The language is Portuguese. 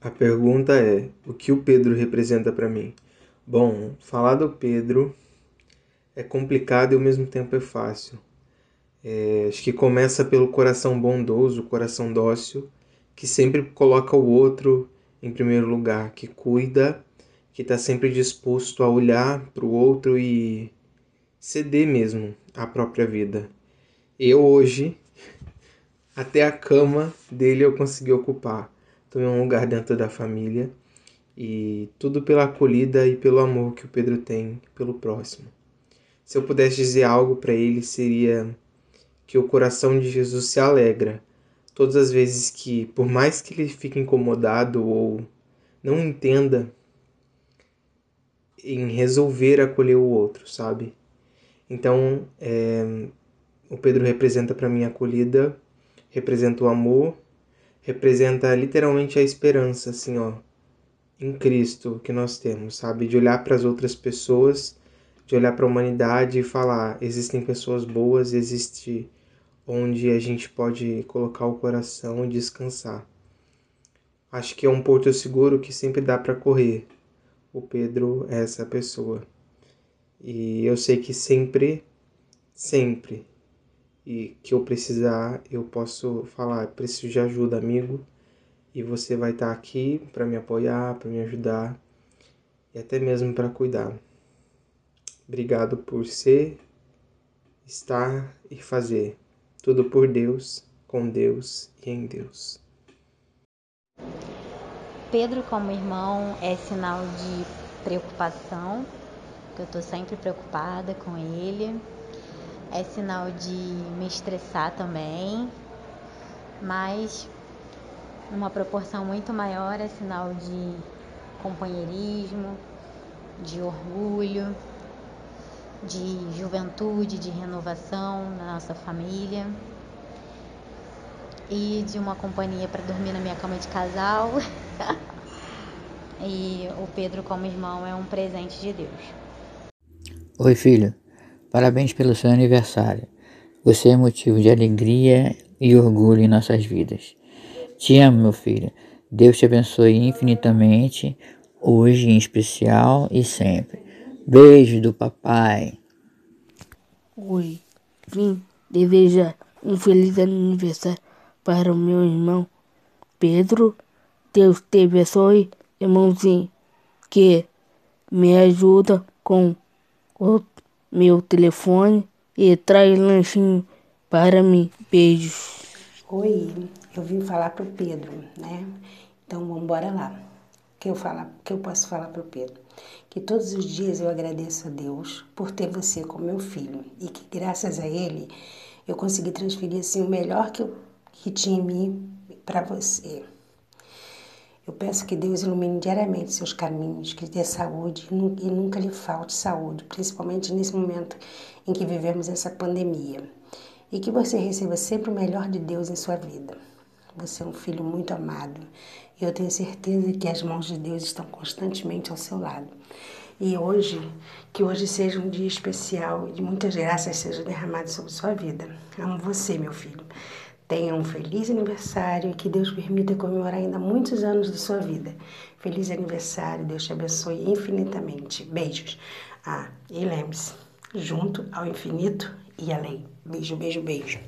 A pergunta é: o que o Pedro representa para mim? Bom, falar do Pedro é complicado e ao mesmo tempo é fácil. É, acho que começa pelo coração bondoso, coração dócil, que sempre coloca o outro em primeiro lugar, que cuida, que está sempre disposto a olhar para o outro e ceder mesmo a própria vida. Eu hoje, até a cama dele eu consegui ocupar. Tomei um lugar dentro da família e tudo pela acolhida e pelo amor que o Pedro tem pelo próximo. Se eu pudesse dizer algo para ele, seria que o coração de Jesus se alegra todas as vezes que, por mais que ele fique incomodado ou não entenda em resolver acolher o outro, sabe? Então, é, o Pedro representa para mim a acolhida, representa o amor, representa literalmente a esperança, assim, ó, em Cristo que nós temos, sabe? De olhar para as outras pessoas, de olhar para a humanidade e falar: existem pessoas boas, existe onde a gente pode colocar o coração e descansar. Acho que é um porto seguro que sempre dá para correr. O Pedro é essa pessoa. E eu sei que sempre, sempre, e que eu precisar, eu posso falar, preciso de ajuda, amigo, e você vai estar aqui para me apoiar, para me ajudar e até mesmo para cuidar. Obrigado por ser, estar e fazer. Tudo por Deus, com Deus e em Deus. Pedro, como irmão, é sinal de preocupação que eu estou sempre preocupada com ele. É sinal de me estressar também, mas numa proporção muito maior é sinal de companheirismo, de orgulho, de juventude, de renovação na nossa família e de uma companhia para dormir na minha cama de casal. e o Pedro, como irmão, é um presente de Deus. Oi, filho. Parabéns pelo seu aniversário. Você é motivo de alegria e orgulho em nossas vidas. Te amo, meu filho. Deus te abençoe infinitamente, hoje em especial e sempre. Beijo do papai. Oi, vim desejar um feliz aniversário para o meu irmão Pedro. Deus te abençoe, irmãozinho, que me ajuda com o meu telefone e traz lanchinho para mim. Beijos. Oi, eu vim falar pro Pedro, né? Então vamos embora lá. Que eu falar, que eu posso falar pro Pedro? Que todos os dias eu agradeço a Deus por ter você como meu filho e que graças a ele eu consegui transferir assim o melhor que eu que tinha em mim para você. Eu peço que Deus ilumine diariamente seus caminhos, que dê saúde e nunca lhe falte saúde, principalmente nesse momento em que vivemos essa pandemia. E que você receba sempre o melhor de Deus em sua vida. Você é um filho muito amado e eu tenho certeza que as mãos de Deus estão constantemente ao seu lado. E hoje, que hoje seja um dia especial e de muitas graças sejam derramadas sobre sua vida. Amo você, meu filho. Tenha um feliz aniversário e que Deus permita comemorar ainda muitos anos da sua vida. Feliz aniversário, Deus te abençoe infinitamente. Beijos. Ah, e lembre-se, junto ao infinito e além. Beijo, beijo, beijo.